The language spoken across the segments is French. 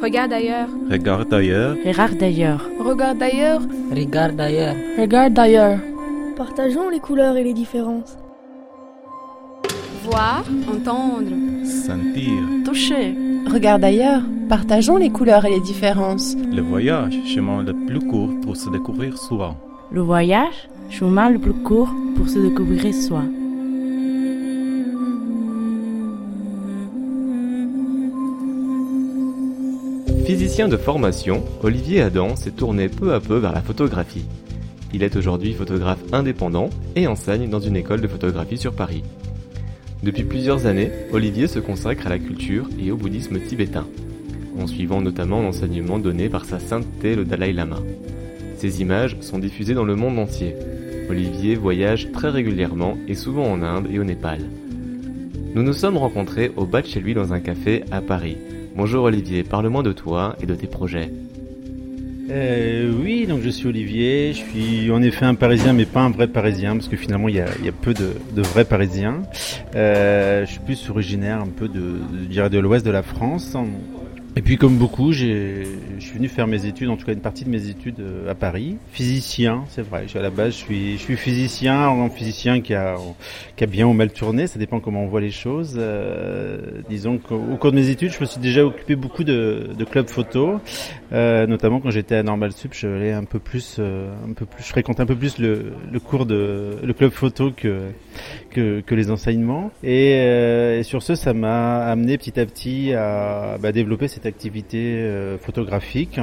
Regarde ailleurs. Regarde ailleurs. Regarde d'ailleurs. Regarde d'ailleurs. Regarde d'ailleurs. Regarde d'ailleurs. Partageons les couleurs et les différences. Voir, entendre. Sentir. Toucher. Regarde d'ailleurs. Partageons les couleurs et les différences. Le voyage, chemin le plus court pour se découvrir soi. Le voyage, chemin le plus court pour se découvrir soi. Physicien de formation, Olivier Adam s'est tourné peu à peu vers la photographie. Il est aujourd'hui photographe indépendant et enseigne dans une école de photographie sur Paris. Depuis plusieurs années, Olivier se consacre à la culture et au bouddhisme tibétain, en suivant notamment l'enseignement donné par sa sainteté le Dalai Lama. Ces images sont diffusées dans le monde entier. Olivier voyage très régulièrement et souvent en Inde et au Népal. Nous nous sommes rencontrés au bas de chez lui dans un café à Paris. Bonjour Olivier, parle-moi de toi et de tes projets. Euh, oui, donc je suis Olivier, je suis en effet un Parisien, mais pas un vrai Parisien, parce que finalement il y a, peu de, vrais Parisiens. Euh, je suis plus originaire un peu de, de, de l'ouest de la France. Et puis comme beaucoup, je suis venu faire mes études, en tout cas une partie de mes études à Paris. Physicien, c'est vrai. À la base, je suis, je suis physicien, un physicien qui a, qui a bien ou mal tourné. Ça dépend comment on voit les choses. Euh, disons qu'au cours de mes études, je me suis déjà occupé beaucoup de, de clubs photo, euh, notamment quand j'étais à Normal Sup. Je allais un peu plus, euh, un peu plus, je fréquentais un peu plus le, le cours de le club photo que que, que les enseignements. Et, euh, et sur ce, ça m'a amené petit à petit à bah, développer cette activité euh, photographique.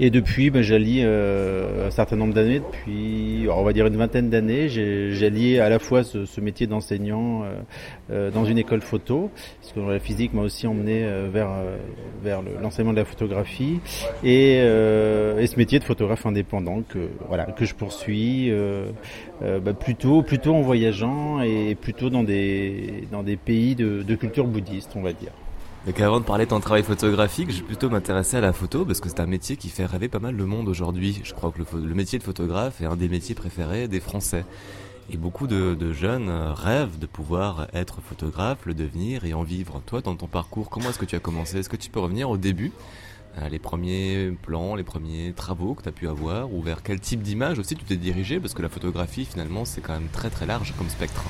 Et depuis, ben, j'allie euh, un certain nombre d'années, depuis, on va dire une vingtaine d'années, j'allie à la fois ce, ce métier d'enseignant euh, dans une école photo, parce que la physique m'a aussi emmené vers, vers l'enseignement de la photographie, et, et, ce métier de photographe indépendant que, voilà, que je poursuis bah, plutôt, plutôt en voyageant et plutôt dans des, dans des pays de, de culture bouddhiste, on va dire. Donc avant de parler de ton travail photographique, je vais plutôt m'intéresser à la photo parce que c'est un métier qui fait rêver pas mal le monde aujourd'hui. Je crois que le, métier de photographe est un des métiers préférés des Français. Et beaucoup de, de, jeunes rêvent de pouvoir être photographe, le devenir et en vivre. Toi, dans ton parcours, comment est-ce que tu as commencé? Est-ce que tu peux revenir au début? Les premiers plans, les premiers travaux que tu as pu avoir, ou vers quel type d'image aussi tu t'es dirigé, parce que la photographie finalement c'est quand même très très large comme spectre.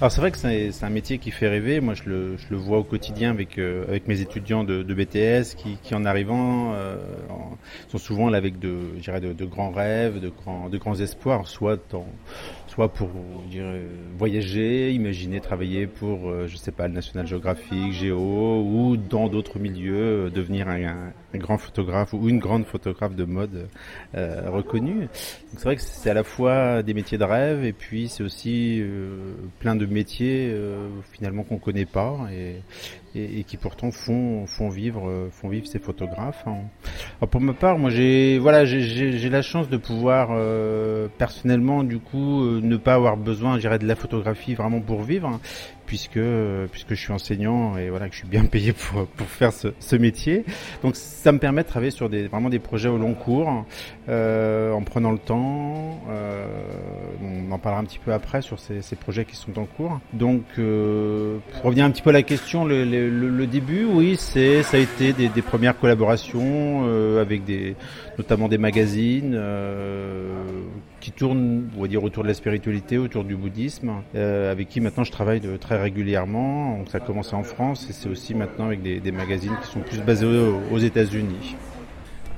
Alors c'est vrai que c'est un métier qui fait rêver. Moi, je le, je le vois au quotidien avec euh, avec mes étudiants de, BTS qui, en arrivant euh, en, sont souvent là avec de, de, de, grands rêves, de grands de grands espoirs, soit dans soit pour dire, voyager, imaginer travailler pour, euh, je sais pas, le National Geographic, Géo, ou dans d'autres milieux, devenir un, un, grand photographe ou une grande photographe de mode reconnue. C'est vrai que c'est à la fois des métiers de rêve et puis c'est aussi plein de métiers euh, finalement qu'on connaît pas. Et, et, qui pourtant font font vivre ces photographes. Hein. Alors pour ma part, moi j'ai voilà j'ai la chance de pouvoir euh, personnellement du coup euh, ne pas avoir besoin, dirais, de la photographie vraiment pour vivre, hein, puisque puisque je suis enseignant et voilà que je suis bien payé pour pour faire ce, métier. Donc ça me permet de travailler sur des vraiment des projets au long cours, euh, en prenant le temps. Euh, on en parlera un petit peu après sur ces, projets qui sont en cours. Donc euh, pour revenir un petit peu à la question, le début, oui, c'est ça a été des, premières collaborations euh, avec notamment des magazines euh, qui tournent, on va dire, autour de la spiritualité, autour du bouddhisme, euh, avec qui maintenant je travaille très régulièrement. Donc ça a commencé en France et c'est aussi maintenant avec des, magazines qui sont plus basés aux États-Unis.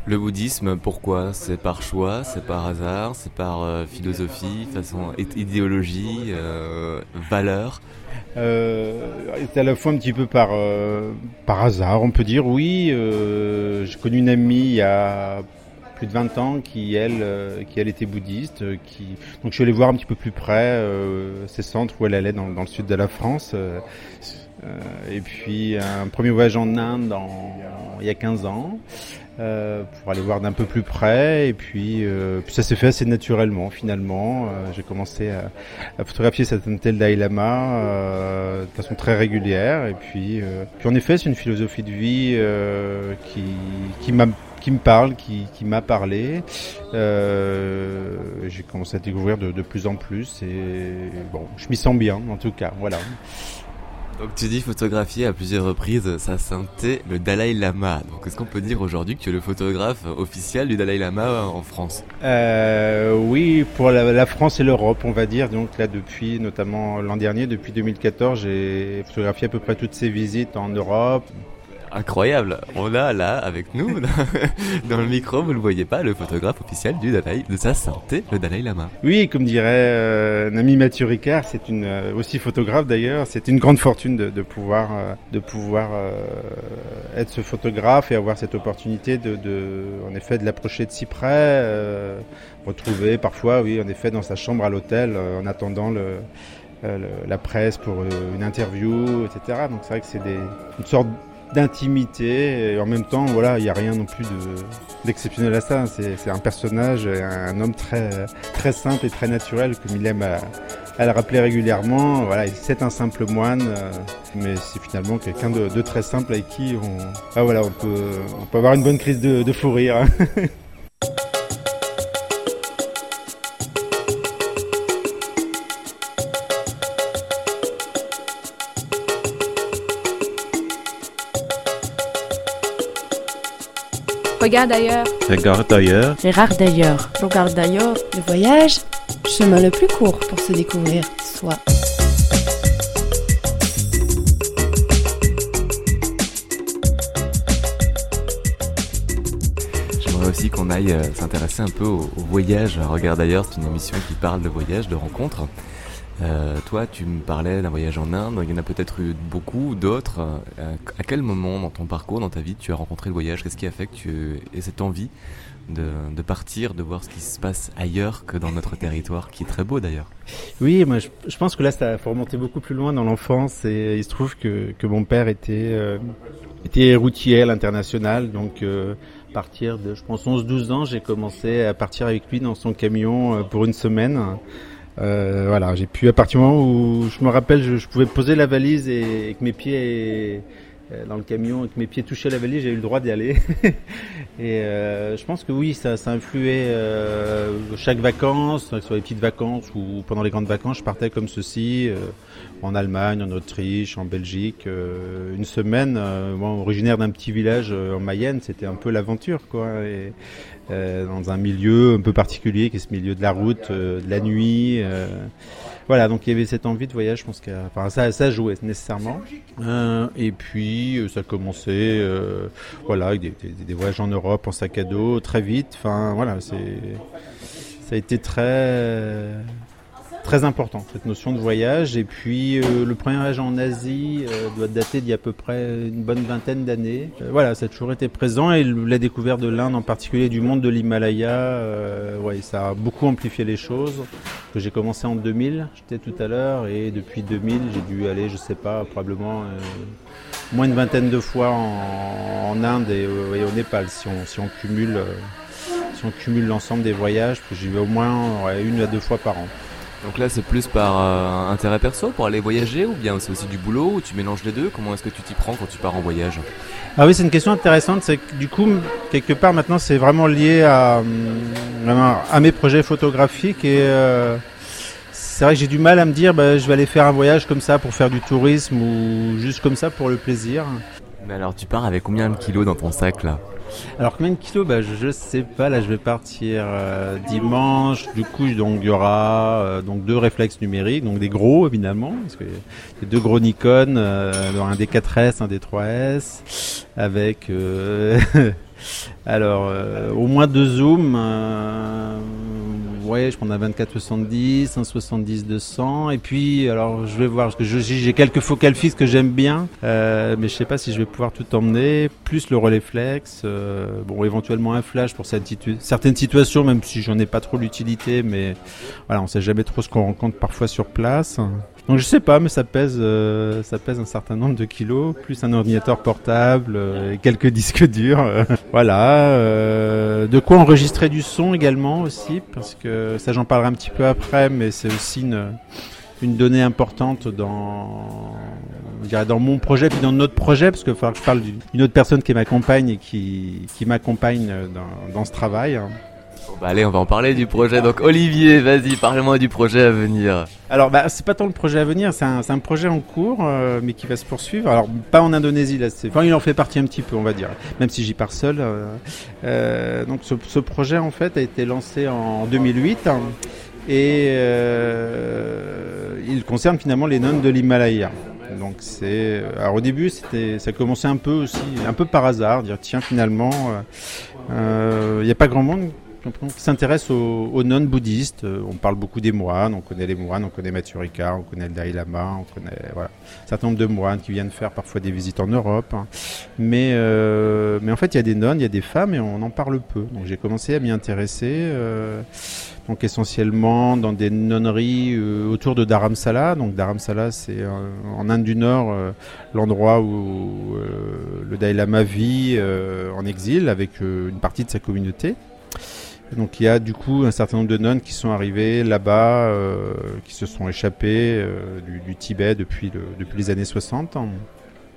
Le bouddhisme, pourquoi? C'est par choix, c'est par hasard, c'est par euh, philosophie, façon idéologie, euh, valeur? Euh, c'est à la fois un petit peu par par hasard, on peut dire. Oui, j'ai connu une amie il y a plus de 20 ans qui elle qui elle était bouddhiste donc je suis allé voir un petit peu plus près ces centres où elle allait dans, le sud de la France et puis un premier voyage en Inde il y a 15 ans euh, pour aller voir d'un peu plus près. Et puis, euh, puis ça s'est fait assez naturellement finalement. Euh, j'ai commencé à, à, photographier cet tel Dalai Lama euh, de façon très régulière. Et puis, euh, puis en effet, c'est une philosophie de vie qui, qui m'a qui me parle, qui, qui m'a parlé. Euh, j'ai commencé à découvrir de, de, plus en plus et bon, je m'y sens bien en tout cas. Voilà. Donc tu dis photographier à plusieurs reprises sa sainteté, le Dalai Lama. Donc est-ce qu'on peut dire aujourd'hui que tu es le photographe officiel du Dalai Lama en France? Euh, Oui, pour la, France et l'Europe, on va dire. Donc là, depuis notamment l'an dernier, depuis 2014, j'ai photographié à peu près toutes ces visites en Europe, incroyable. On a là avec nous dans le micro, vous le voyez pas, le photographe officiel du Dalai, de sa santé, le Dalai Lama. Oui, comme dirait euh, Nami Mathieu Ricard, c'est une euh, aussi photographe d'ailleurs. C'est une grande fortune de, pouvoir de pouvoir euh, être ce photographe et avoir cette opportunité de, de en effet de l'approcher de si près, retrouver parfois, oui, en effet, dans sa chambre à l'hôtel en attendant le la presse pour une interview, etc. Donc c'est vrai que c'est une sorte d'intimité et en même temps voilà il n'y a rien non plus d'exceptionnel à ça. C'est un personnage un, homme très très simple et très naturel comme il aime à, le rappeler régulièrement. Voilà c'est un simple moine euh, mais c'est finalement quelqu'un de, de, très simple avec qui on ah, voilà on peut on peut avoir une bonne crise de, de fou rire Regarde ailleurs. Regarde ailleurs. Regarde d'ailleurs. Regarde d'ailleurs. Le voyage, chemin le plus court pour se découvrir soi. J'aimerais aussi qu'on aille euh, s'intéresser un peu au, au voyage. Regarde d'ailleurs, c'est une émission qui parle de voyage, de rencontres. Euh, toi, tu me parlais d'un voyage en Inde. Il y en a peut-être eu beaucoup, d'autres. Euh, à quel moment dans ton parcours, dans ta vie, tu as rencontré le voyage? Qu'est-ce qui a fait que tu aies cette envie de, de, partir, de voir ce qui se passe ailleurs que dans notre territoire, qui est très beau d'ailleurs? Oui, moi, je, je, pense que là, ça faut remonter beaucoup plus loin dans l'enfance. Et il se trouve que, que mon père était euh, était routier à l'international, donc. Euh, à partir de, je pense, 11-12 ans, j'ai commencé à partir avec lui dans son camion pour une semaine. Euh, voilà, j'ai pu à partir du moment où je me rappelle, je, pouvais poser la valise et, que mes pieds et, dans le camion et que mes pieds touchaient la valise, j'ai eu le droit d'y aller. et euh, je pense que oui, ça, ça influait euh, chaque vacances, que ce soit les petites vacances ou pendant les grandes vacances, je partais comme ceci, euh, en Allemagne, en Autriche, en Belgique, euh, une semaine. moi, originaire d'un petit village en Mayenne, c'était un peu l'aventure, quoi. Dans un milieu un peu particulier, qui est ce milieu de la route, de la nuit voilà, donc il y avait cette envie de voyage, je pense que enfin, ça, ça jouait nécessairement. Euh, et puis ça a commencé, euh, voilà, avec des, des, des, voyages en Europe en sac à dos, très vite. Enfin voilà, c'est ça a été très très important cette notion de voyage. Et puis euh, le premier voyage en Asie euh, doit dater d'il y a à peu près une bonne vingtaine d'années. Euh, voilà, ça a toujours été présent et la découverte de l'Inde en particulier du monde de l'Himalaya, ouais, ça a beaucoup amplifié les choses. Que j'ai commencé en 2000, j'étais tout à l'heure, et depuis 2000 j'ai dû aller, je sais pas, probablement moins une vingtaine de fois en, Inde et, au Népal si on, cumule. si on cumule l'ensemble des voyages, j'y vais au moins une à deux fois par an. Donc là, c'est plus par euh, intérêt perso pour aller voyager ou bien c'est aussi du boulot ou tu mélanges les deux? Comment est-ce que tu t'y prends quand tu pars en voyage? Ah oui, c'est une question intéressante. C'est que du coup, quelque part maintenant, c'est vraiment lié à, à mes projets photographiques et euh, c'est vrai que j'ai du mal à me dire, bah, je vais aller faire un voyage comme ça pour faire du tourisme ou juste comme ça pour le plaisir. Mais alors, tu pars avec combien de kilos dans ton sac là? Alors combien de kilos bah, je, je, sais pas. Là, je vais partir euh, dimanche. Du coup, donc il y aura euh, donc deux réflexes numériques, donc des gros évidemment, parce que deux gros Nikon, euh, un D4S, un D3S, avec alors au moins deux zooms. Ouais, je prends un 24-70, un 70-200, et puis alors je vais voir parce que j'ai quelques focales fixes que j'aime bien, euh, mais je sais pas si je vais pouvoir tout emmener, plus le relais flex, euh, bon éventuellement un flash pour certaines situations, même si j'en ai pas trop l'utilité, mais voilà, on sait jamais trop ce qu'on rencontre parfois sur place. Donc je sais pas, mais ça pèse, euh, ça pèse un certain nombre de kilos, plus un ordinateur portable euh, et quelques disques durs. voilà. euh, de quoi enregistrer du son également aussi, parce que ça j'en parlerai un petit peu après, mais c'est aussi une, une donnée importante dans, dans mon projet puis dans notre projet, parce va falloir que je parle d'une autre personne qui m'accompagne et qui, qui m'accompagne dans, dans ce travail. Bah allez, on va en parler du projet. Donc Olivier, vas-y, parle-moi du projet à venir. Alors, bah, c'est pas tant le projet à venir, c'est un, projet en cours, euh, mais qui va se poursuivre. Alors, pas en Indonésie, là, enfin, il en fait partie un petit peu, on va dire, même si j'y pars seul. euh, euh, donc, ce, projet, en fait, a été lancé en 2008 hein, et il concerne finalement les nonnes de l'Himalaya. Donc, c'est, alors au début, c'était, ça commençait un peu aussi, un peu par hasard, dire tiens, finalement, il n'y a pas grand monde qui s'intéresse aux, aux nonnes bouddhistes. Euh, On parle beaucoup des moines, on connaît les moines, on connaît Mathieu Ricard, on connaît le Dalai Lama, on connaît un certain nombre de moines qui viennent faire parfois des visites en Europe. hein. Mais, euh, mais en fait, il y a des nonnes, il y a des femmes et on en parle peu. Donc j'ai commencé à m'y intéresser. euh, donc essentiellement dans des nonneries autour de Dharamsala. Donc Dharamsala, c'est en Inde du Nord l'endroit où le Dalai Lama vit en exil avec une partie de sa communauté. Donc il y a du coup un certain nombre de nonnes qui sont arrivées là-bas, euh, qui se sont échappées euh, du, Tibet depuis, le- depuis les années 60.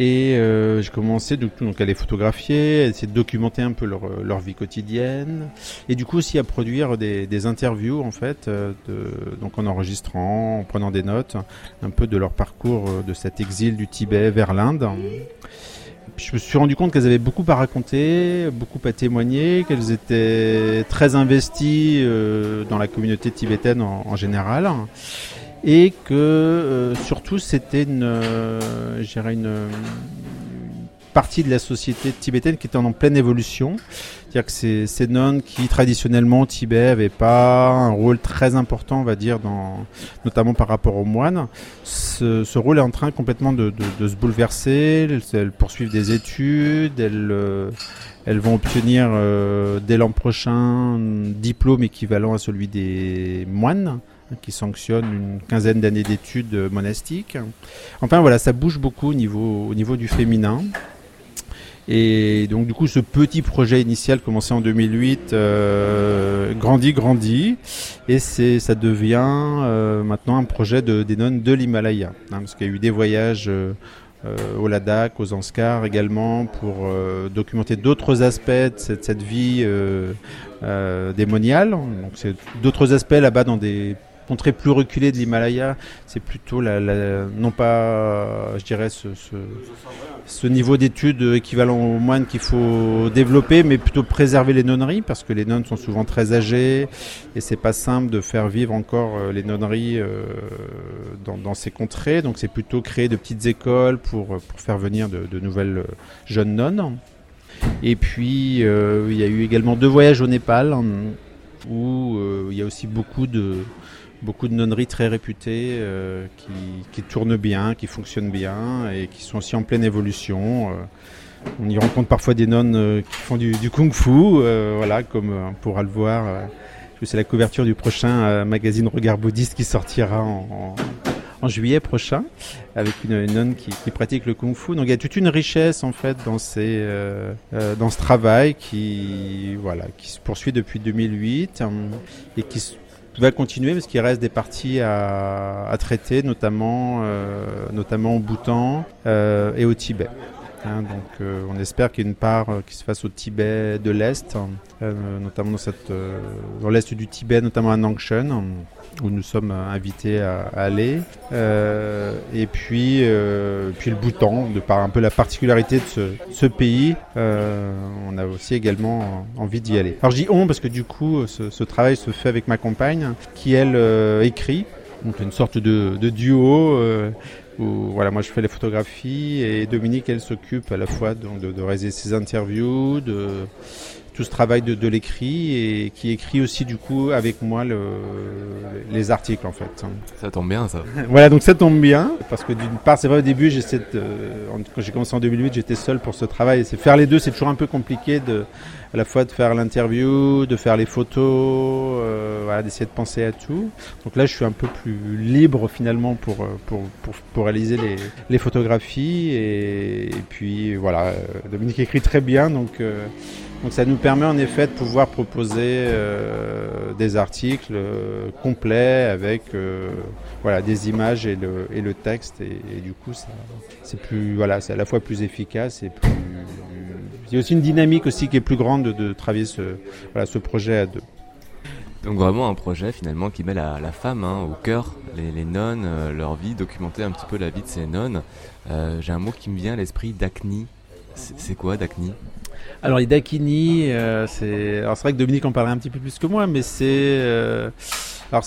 Et euh, j'ai commencé donc à les photographier, à essayer de documenter un peu leur, vie quotidienne, et du coup aussi à produire des, interviews en fait, donc en enregistrant, en prenant des notes, un peu de leur parcours de cet exil du Tibet vers l'Inde. Je me suis rendu compte qu'elles avaient beaucoup à raconter, beaucoup à témoigner, qu'elles étaient très investies euh, dans la communauté tibétaine en, général, et que euh, surtout c'était une, euh, une partie de la société tibétaine qui était en pleine évolution. C'est-à-dire que ces, ces nonnes qui traditionnellement au Tibet n'avaient pas un rôle très important, on va dire, dans, notamment par rapport aux moines, ce, rôle est en train complètement de, se bouleverser. Elles, poursuivent des études, elles, euh, vont obtenir euh, dès l'an prochain un diplôme équivalent à celui des moines hein, qui sanctionne une quinzaine d'années d'études euh, monastiques. Enfin voilà, ça bouge beaucoup au niveau du féminin. Et donc du coup, ce petit projet initial commencé en 2008 euh, grandit, grandit, et c'est, ça devient euh, maintenant un projet de, des nonnes de l'Himalaya, hein, parce qu'il y a eu des voyages euh, au Ladakh, aux Anskar également, pour documenter d'autres aspects de cette, vie démoniale. Donc c'est d'autres aspects là-bas dans des contrées plus reculées de l'Himalaya. C'est plutôt la, non pas, je dirais, ce, ce, niveau d'études équivalent aux moines qu'il faut développer, mais plutôt préserver les nonneries, parce que les nonnes sont souvent très âgées, et c'est pas simple de faire vivre encore euh, les nonneries euh, dans, ces contrées. Donc c'est plutôt créer de petites écoles pour, pour faire venir de, nouvelles euh, jeunes nonnes. Et puis il y a eu également deux voyages au Népal, hein, où il y a aussi beaucoup de beaucoup de nonneries très réputées euh, qui, qui tournent bien, qui fonctionnent bien et qui sont aussi en pleine évolution. Euh, on y rencontre parfois des nonnes euh, qui font du, kung-fu, voilà, comme on pourra le voir. c'est la couverture du prochain magazine Regard Bouddhiste qui sortira en, juillet prochain, avec une, nonne qui, pratique le kung-fu. Donc il y a toute une richesse en fait dans, ces, dans ce travail qui, voilà, qui se poursuit depuis 2008 hein, et qui va continuer parce qu'il reste des parties à, à traiter, notamment, euh, notamment au Bhoutan euh, et au Tibet. Hein, donc euh, on espère qu'il y a une part euh, qui se fasse au Tibet de l'Est, hein, euh, notamment dans, l'Est du Tibet, notamment à Nangshan, où nous sommes invités à, aller. Et puis, le Bhoutan, de par un peu la particularité de ce, pays, on a aussi également envie d'y aller. Alors dis on parce que du coup ce, travail se fait avec ma compagne qui elle écrit, donc une sorte de, duo. Où voilà, moi je fais les photographies et Dominique elle s'occupe à la fois donc, de, de réaliser ses interviews, de tout ce travail de, de l'écrit et qui écrit aussi du coup avec moi le, les articles en fait. Ça tombe bien ça. voilà, donc ça tombe bien parce que d'une part, c'est vrai au début, j'essaie de, quand j'ai commencé en 2008, j'étais seul pour ce travail. C'est faire les deux, c'est toujours un peu compliqué de à la fois de faire l'interview, de faire les photos, euh, d'essayer de penser à tout. Donc là, je suis un peu plus libre finalement pour pour, pour, pour réaliser les, les photographies et, puis voilà, Dominique écrit très bien, donc euh, donc ça nous permet en effet de pouvoir proposer euh, des articles euh, complets avec euh, voilà des images et le, et le texte et, du coup c'est voilà à la fois plus efficace et plus il y a aussi une dynamique aussi qui est plus grande de, de travailler ce voilà ce projet à deux. Donc vraiment un projet finalement qui met la, femme hein, au cœur, les, nonnes, euh, leur vie, documenter un petit peu la vie de ces nonnes. Euh, J'ai un mot qui me vient à l'esprit, Dacni. C'est quoi Dacni alors les Dakini, euh, c'est vrai que Dominique en parlait un petit peu plus que moi, mais c'est euh, alors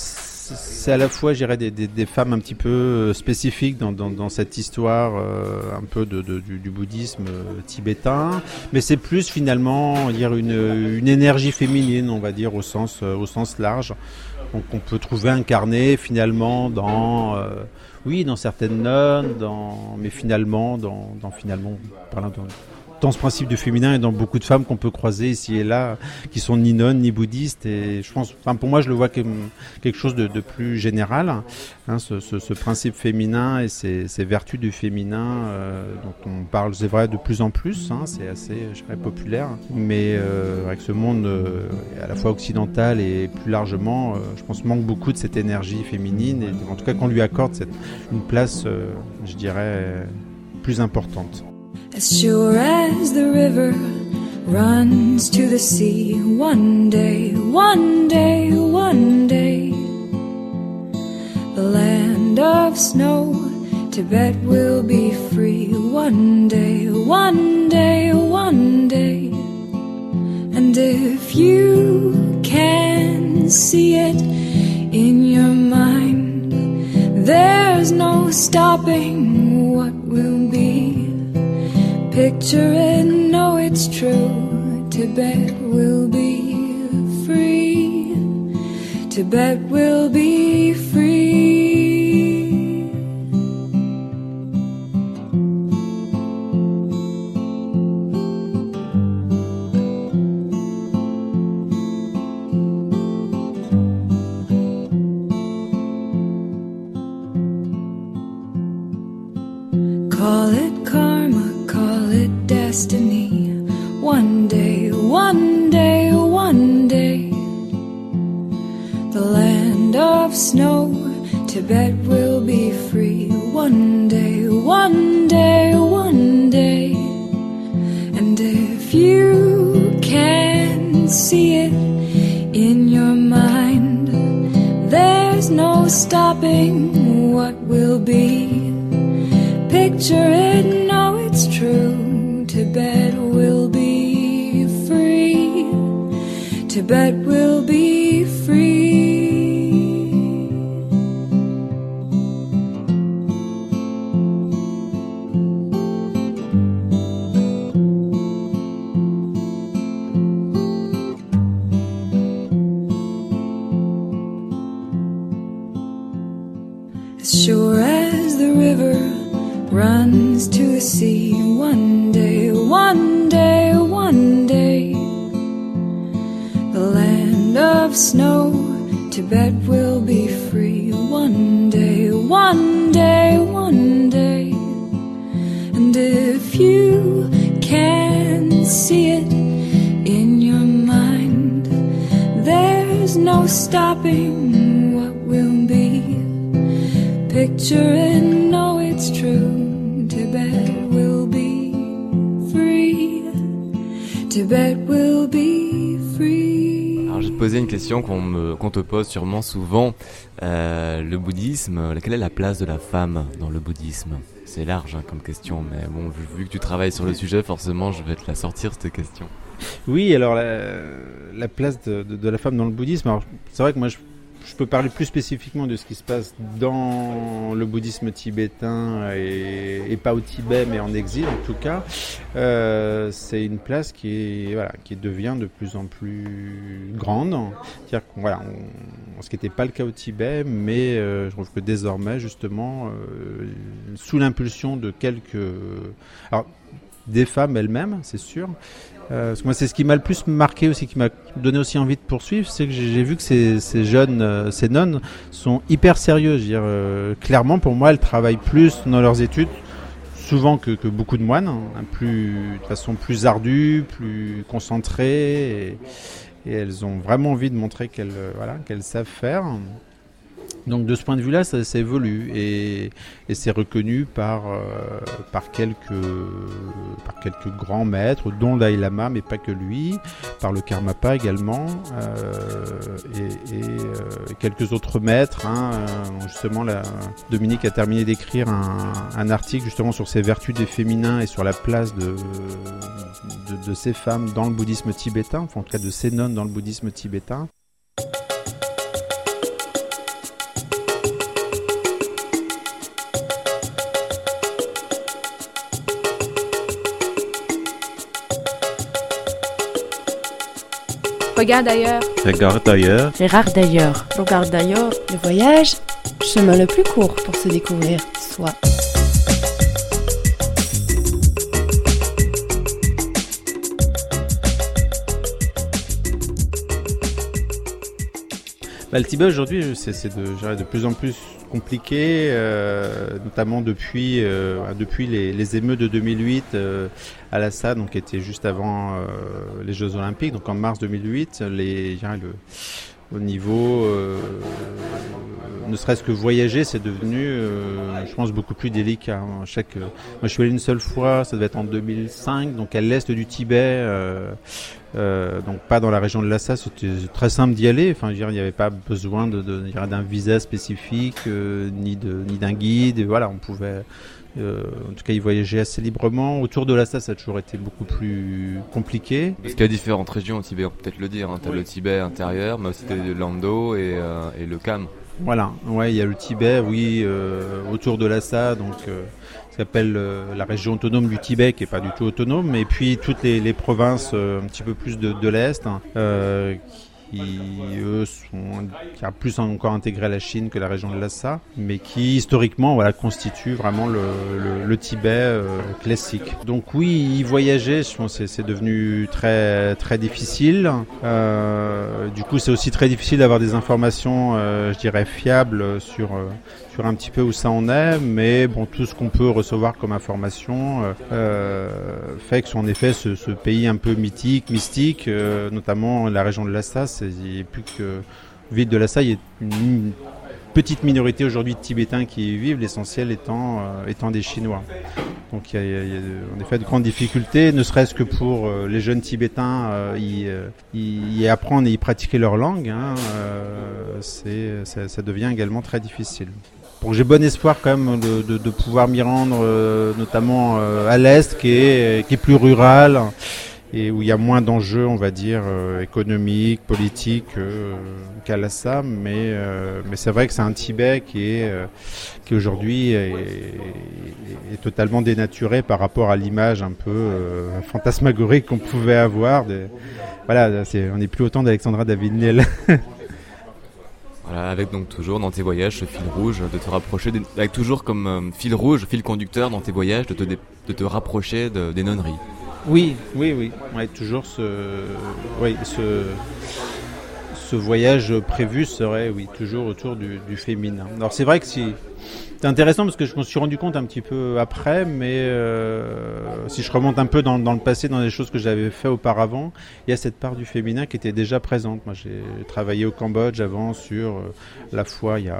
c'est à la fois, j'irais, des, femmes un petit peu euh, spécifiques dans, dans, dans cette histoire euh, un peu du, bouddhisme euh, tibétain, mais c'est plus finalement dire une, énergie féminine, on va dire au sens large, donc on peut trouver incarné finalement dans oui dans certaines nonnes, dans mais finalement dans, dans finalement de dans ce principe du féminin et dans beaucoup de femmes qu'on peut croiser ici et là, qui sont ni nonnes ni bouddhistes. Et je pense, pour moi, je le vois comme quelque chose de, plus général, hein, ce, principe féminin et ces, vertus du féminin euh, dont on parle, c'est vrai, de plus en plus. Hein, c'est assez, je dirais, populaire. Mais euh, avec ce monde euh, à la fois occidental et plus largement, je pense manque beaucoup de cette énergie féminine et en tout cas qu'on lui accorde une place, je dirais, plus importante. As sure as the river runs to the sea, one day, one day, one day, the land of snow, Tibet will be free. One day, one day, one day. And if you can see it Picture it, know it's true. Tibet will be free. Tibet will see it in your mind, there's no stopping what will be. Picture it, know it's true. Tibet will be free. Tibet stopping what will be. Picture it, know it's true. Tibet will be free. Tibet will be free. Alors je vais te poser une question qu'on te pose sûrement souvent. Euh, le bouddhisme, quelle est la place de la femme dans le bouddhisme? C'est large hein, comme question, mais bon, vu que tu travailles sur le sujet, forcément, je vais te la sortir cette question. Oui, alors la, la place de, la femme dans le bouddhisme, c'est vrai que moi je peux parler plus spécifiquement de ce qui se passe dans le bouddhisme tibétain et, pas au Tibet, mais en exil en tout cas. Euh, c'est une place qui voilà, qui devient de plus en plus grande. C'est-à-dire voilà, ce qui n'était pas le cas au Tibet, mais euh, je trouve que désormais justement, euh, sous l'impulsion de quelques, alors des femmes elles-mêmes, c'est sûr, que moi, c'est ce qui m'a le plus marqué aussi, qui m'a donné aussi envie de poursuivre, c'est que j'ai vu que ces, jeunes, euh, ces nonnes, sont hyper sérieuses. Dire, euh, clairement, pour moi, elles travaillent plus dans leurs études, souvent que, beaucoup de moines, hein, de façon plus ardue, plus concentrée, et, elles ont vraiment envie de montrer qu'elles savent faire. Donc de ce point de vue-là, ça, ça, évolue et, et c'est reconnu par, euh, par, quelques, par quelques grands maîtres, dont Dalai Lama, mais pas que lui, par le Karmapa également, euh, et, et euh, quelques autres maîtres. Hein, euh, justement, Dominique a terminé d'écrire un, un, article justement sur ces vertus des féminins et sur la place de, de, de ces femmes dans le bouddhisme tibétain, enfin en tout cas de ces nonnes dans le bouddhisme tibétain. Regarde ailleurs. Regarde ailleurs. Gérard d'ailleurs. Regarde d'ailleurs. Le voyage, chemin le plus court pour se découvrir soi. Bah, le Tibet aujourd'hui, c'est de, de plus en plus compliqué, euh, notamment depuis, euh, depuis les, les, émeutes de 2008 euh, Lhasa, donc était juste avant euh, les Jeux Olympiques, donc en mars 2008, les, le, au niveau, euh, ne serait-ce que voyager, c'est devenu, euh, je pense, beaucoup plus délicat. Hein. Chaque, moi, je suis allé une seule fois, ça devait être en 2005, donc à l'est du Tibet. Euh, donc pas dans la région de Lhasa, c'était très simple d'y aller. Enfin, il n'y avait pas besoin de, d'un visa spécifique, euh, ni de ni d'un guide. Et voilà, on pouvait, euh, en tout cas, y voyager assez librement. Autour de Lhasa, ça a toujours été beaucoup plus compliqué. Parce qu'il y a différentes régions au Tibet, on peut peut-être le dire. Hein. T'as oui. le Tibet intérieur, mais aussi le Lando et, euh, et le Kham. Voilà, ouais, il y a le Tibet, oui, euh, autour de Lhasa, donc ce euh, la région autonome du Tibet, qui est pas du tout autonome, et puis toutes les, les provinces un petit peu plus de, de l'est, hein, qui eux sont qui a plus encore intégré la Chine que la région de Lhasa, mais qui historiquement voilà constitue vraiment le, Tibet euh, classique. Donc oui, y voyager, je pense c'est devenu très très difficile. Euh, du coup, c'est aussi très difficile d'avoir des informations, euh, je dirais fiables sur sur un petit peu où ça en est, mais bon, tout ce qu'on peut recevoir comme information euh, fait que, en effet, ce, ce, pays un peu mythique, mystique, euh, notamment la région de Lhasa, a plus que ville de Lhasa, il y a une petite minorité aujourd'hui de Tibétains qui y vivent, l'essentiel étant, euh, étant des Chinois. Donc il y, a, en effet de grandes difficultés, ne serait-ce que pour euh, les jeunes Tibétains euh, y, apprendre et y pratiquer leur langue, hein, c'est, ça devient également très difficile. Bon, j'ai bon espoir quand même de, de, de pouvoir m'y rendre, euh, notamment euh, à l'est, qui est, qui est plus rural et où il y a moins d'enjeux, on va dire, euh, économiques, politiques euh, qu'à l'Assam. Mais, euh, mais c'est vrai que c'est un Tibet qui est, euh, qui aujourd'hui est, est, est, totalement dénaturé par rapport à l'image un peu fantasmagorique qu'on pouvait avoir. Voilà, c'est, on n'est plus autant d'Alexandra David-Niel. Avec donc toujours dans tes voyages ce fil rouge de te rapprocher, des, avec toujours comme euh, fil rouge, fil conducteur dans tes voyages de te, de te rapprocher de, des nonneries. Oui, oui, oui. Ouais, toujours ce, ce, ce voyage prévu serait, oui, toujours autour du, du féminin. Alors c'est vrai que si c'est intéressant parce que je me suis rendu compte un petit peu après, mais euh, si je remonte un peu dans, le passé, dans les choses que j'avais fait auparavant, il y a cette part du féminin qui était déjà présente. Moi, j'ai travaillé au Cambodge avant sur euh, la foi, il y a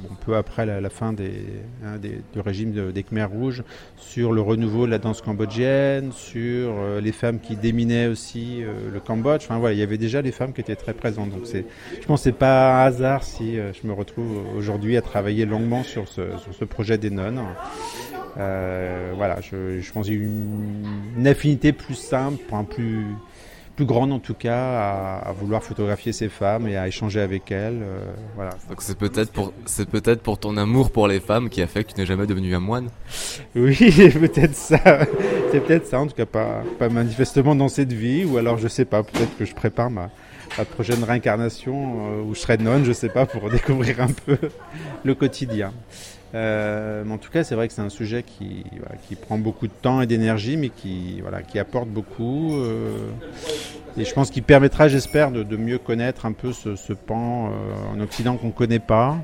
bon, peu après la, fin hein, du régime de, des Khmers rouges, sur le renouveau de la danse cambodgienne, sur euh, les femmes qui déminaient aussi le Cambodge. Enfin voilà, il y avait déjà les femmes qui étaient très présentes. Donc je pense, c'est pas un hasard si je me retrouve aujourd'hui à travailler longuement ce, sur ce projet des nonnes. Euh, voilà, je, je pense une, une affinité plus simple, plus plus grande en tout cas à, vouloir photographier ces femmes et à échanger avec elles. Euh, voilà. Donc c'est peut-être pour c'est peut-être pour ton amour pour les femmes qui a fait que tu n'es jamais devenu un moine. Oui, peut-être ça. C'est peut-être ça en tout cas pas pas manifestement dans cette vie ou alors je sais pas. Peut-être que je prépare ma la prochaine réincarnation euh, où je serai nonne, je sais pas, pour découvrir un peu le quotidien. Euh, en tout cas, c'est vrai que c'est un sujet qui, qui prend beaucoup de temps et d'énergie, mais qui, voilà, qui apporte beaucoup. Euh, et je pense qu'il permettra, j'espère, de, mieux connaître un peu ce, pan en Occident qu'on ne connaît pas.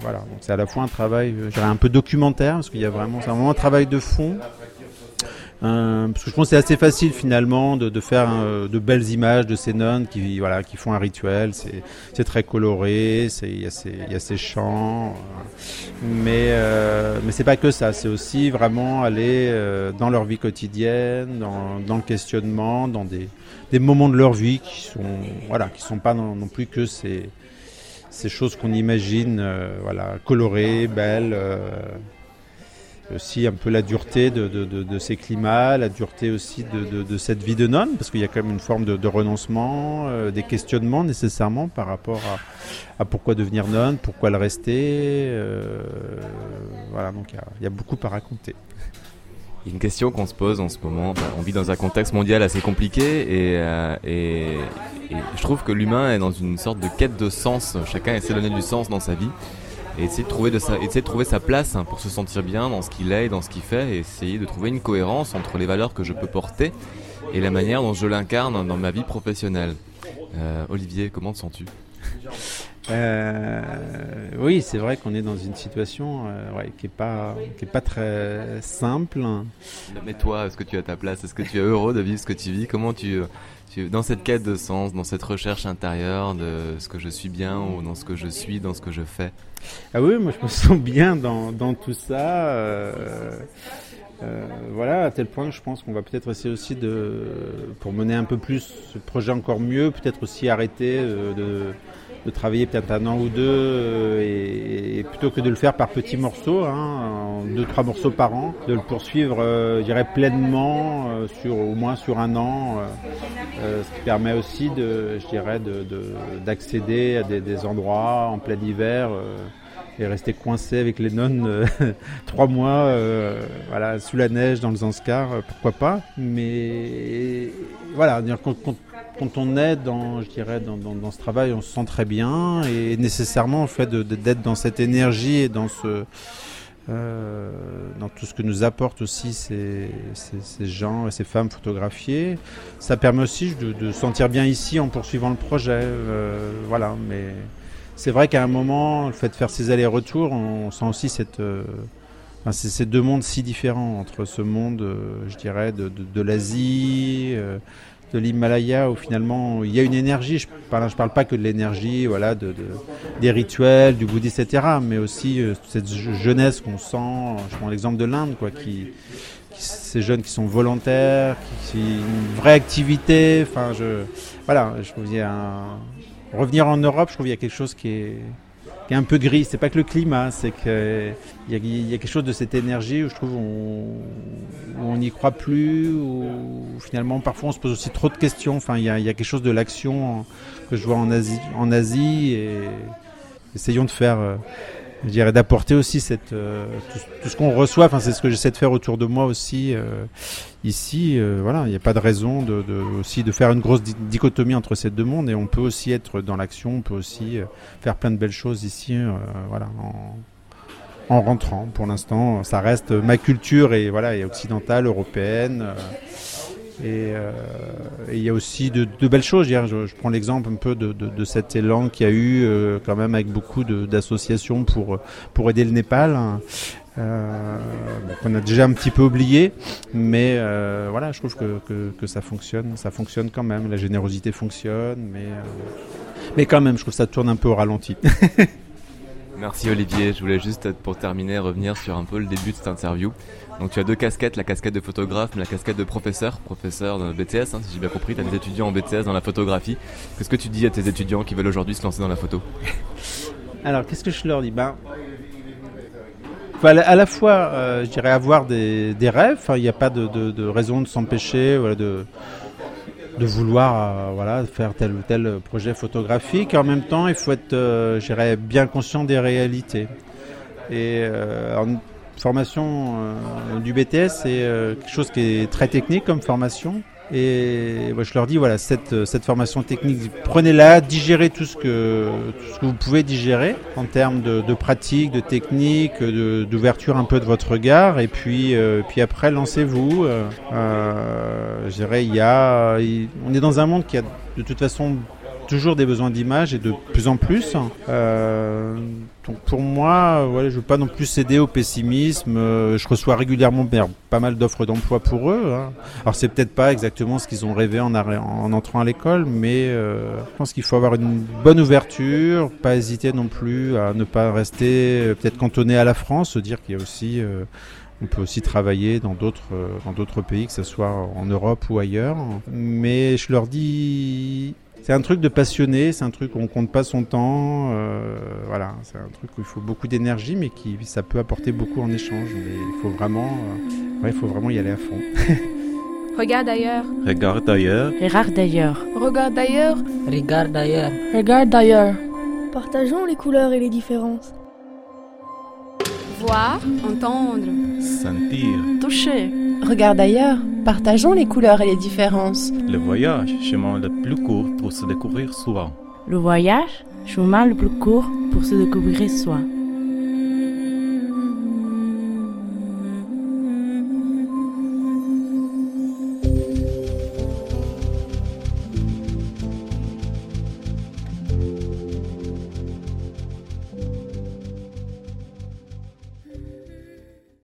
Voilà, donc c'est à la fois un travail, je dirais un peu documentaire, parce qu'il y a vraiment, c'est un travail de fond, euh, parce que je pense que c'est assez facile finalement de, faire euh, de belles images de ces nonnes qui voilà qui font un rituel. C'est très coloré, il y, a ces, chants, mais euh, mais c'est pas que ça. C'est aussi vraiment aller euh, dans leur vie quotidienne, dans, le questionnement, dans des, moments de leur vie qui sont voilà sont pas non, non plus que ces ces choses qu'on imagine voilà colorées, belles aussi un peu la dureté de, de, de, ces climats, la dureté aussi de, cette vie de nonne, parce qu'il y a quand même une forme de, renoncement, euh, des questionnements nécessairement par rapport à, à, pourquoi devenir nonne, pourquoi le rester. Euh, voilà, donc il y, a, beaucoup à raconter. Une question qu'on se pose en ce moment. on vit dans un contexte mondial assez compliqué euh, et, et je trouve que l'humain est dans une sorte de quête de sens. Chacun essaie de donner du sens dans sa vie et essayer de trouver, de sa, essayer de trouver sa place hein, pour se sentir bien dans ce qu'il est et dans ce qu'il fait et essayer de trouver une cohérence entre les valeurs que je peux porter et la manière dont je l'incarne dans ma vie professionnelle. Euh, Olivier, comment te sens-tu? Euh, oui, c'est vrai qu'on est dans une situation euh, ouais, qui est pas qui est pas très simple. Mais toi, est-ce que tu as ta place? Est-ce que tu es heureux de vivre ce que tu vis? Comment tu dans cette quête de sens, dans cette recherche intérieure de ce que je suis bien ou dans ce que je suis, dans ce que je fais? Ah oui, moi je me sens bien dans, dans tout ça. Euh, euh, voilà, à tel point que je pense qu'on va peut-être essayer aussi de, pour mener un peu plus ce projet encore mieux, peut-être aussi arrêter de de travailler peut-être un an ou deux euh, et, et, plutôt que de le faire par petits morceaux, hein, deux trois morceaux par an, de le poursuivre, euh, je dirais pleinement euh, sur au moins sur un an, euh, ce qui permet aussi de, je dirais, de d'accéder à des, des, endroits en plein hiver et rester coincé avec les nonnes trois mois, voilà, sous la neige dans le Zanskar, pourquoi pas. Mais voilà, quand, on est dans, je dirais, dans, ce travail, on se sent très bien et nécessairement, le fait d'être dans cette énergie et euh, dans tout ce que nous apportent aussi ces, gens et ces femmes photographiées, ça permet aussi de, de sentir bien ici en poursuivant le projet. Euh, voilà, mais c'est vrai qu'à un moment, le fait de faire ces allers-retours, on sent aussi euh, ces deux mondes si différents entre ce monde, je dirais, de, l'Asie, de l'Himalaya où finalement il y a une énergie. Je parle, je parle pas que de l'énergie, voilà, de, de, des rituels, du bouddhisme, etc. Mais aussi euh, cette jeunesse qu'on sent. Je prends l'exemple de l'Inde, quoi, qui, ces jeunes qui sont volontaires, qui, qui une vraie activité. Enfin, je, voilà, je trouve y a revenir en Europe, je trouve qu'il y a quelque chose qui est qui est un peu gris. C'est pas que le climat, c'est qu'il y, y, a quelque chose de cette énergie où je trouve on n'y croit plus, ou finalement parfois on se pose aussi trop de questions. Enfin, il y a, y a, quelque chose de l'action que je vois en Asie, en Asie et essayons de faire. Euh, je dirais d'apporter aussi cette euh, tout, ce qu'on reçoit. Enfin, c'est ce que j'essaie de faire autour de moi aussi euh, ici. Euh, voilà, il n'y a pas de raison de, de, aussi de faire une grosse dichotomie entre ces deux mondes. Et on peut aussi être dans l'action. On peut aussi euh, faire plein de belles choses ici. Euh, voilà, en, en rentrant. Pour l'instant, ça reste ma culture et voilà, et occidentale, européenne. Et euh, il y a aussi de, belles choses. Je, je prends l'exemple un peu de, cet élan qu'il y a eu euh, quand même avec beaucoup d'associations pour, pour aider le Népal. Euh, qu'on a déjà un petit peu oublié, mais euh, voilà, je trouve que, que, ça fonctionne, ça fonctionne quand même, la générosité fonctionne, mais, mais quand même, je trouve que ça tourne un peu au ralenti. Merci Olivier, je voulais juste pour terminer revenir sur un peu le début de cette interview. Donc tu as deux casquettes, la casquette de photographe, mais la casquette de professeur, professeur de BTS, hein, si j'ai bien compris, tu as des étudiants en BTS dans la photographie. Qu'est-ce que tu dis à tes étudiants qui veulent aujourd'hui se lancer dans la photo? Alors qu'est-ce que je leur dis? Ben, à la fois, euh, je dirais, avoir des, des rêves, il n'y a pas de, raison de s'empêcher, voilà, de de vouloir euh, voilà, faire tel ou tel projet photographique. En même temps, il faut être, euh, bien conscient des réalités. Et euh, formation euh, du BTS, c'est euh, quelque chose qui est très technique comme formation. Et moi, je leur dis, voilà, cette, cette formation technique, prenez-la, digérez tout ce, que, vous pouvez digérer en termes de, pratique, de technique, d'ouverture un peu de votre regard. Et puis, euh, puis après, lancez-vous. Euh, euh, je dirais, il y a, on est dans un monde qui a de toute façon toujours des besoins d'image et de plus en plus. Euh, donc pour moi, voilà, je veux pas non plus céder au pessimisme. Euh, je reçois régulièrement pas mal d'offres d'emploi pour eux. hein. Alors c'est peut-être pas exactement ce qu'ils ont rêvé en, entrant à l'école, mais euh, je pense qu'il faut avoir une bonne ouverture, pas hésiter non plus à ne pas rester peut-être cantonné à la France, se dire qu'il y a aussi on peut aussi travailler dans d'autres pays, que ce soit en Europe ou ailleurs. Mais je leur dis, c'est un truc de passionné, c'est un truc où on compte pas son temps. euh, voilà, c'est un truc où il faut beaucoup d'énergie, mais qui ça peut apporter beaucoup en échange. Mais il faut vraiment, euh, ouais, il faut vraiment y aller à fond. Regarde ailleurs. Regarde ailleurs. Regarde d'ailleurs. Regarde ailleurs. Regarde ailleurs. Regarde d'ailleurs. Partageons les couleurs et les différences. Voir, entendre. Sentir. Toucher. Regarde d'ailleurs. Partageons les couleurs et les différences. Le voyage, chemin le plus court pour se découvrir soi. Le voyage, chemin le plus court pour se découvrir soi.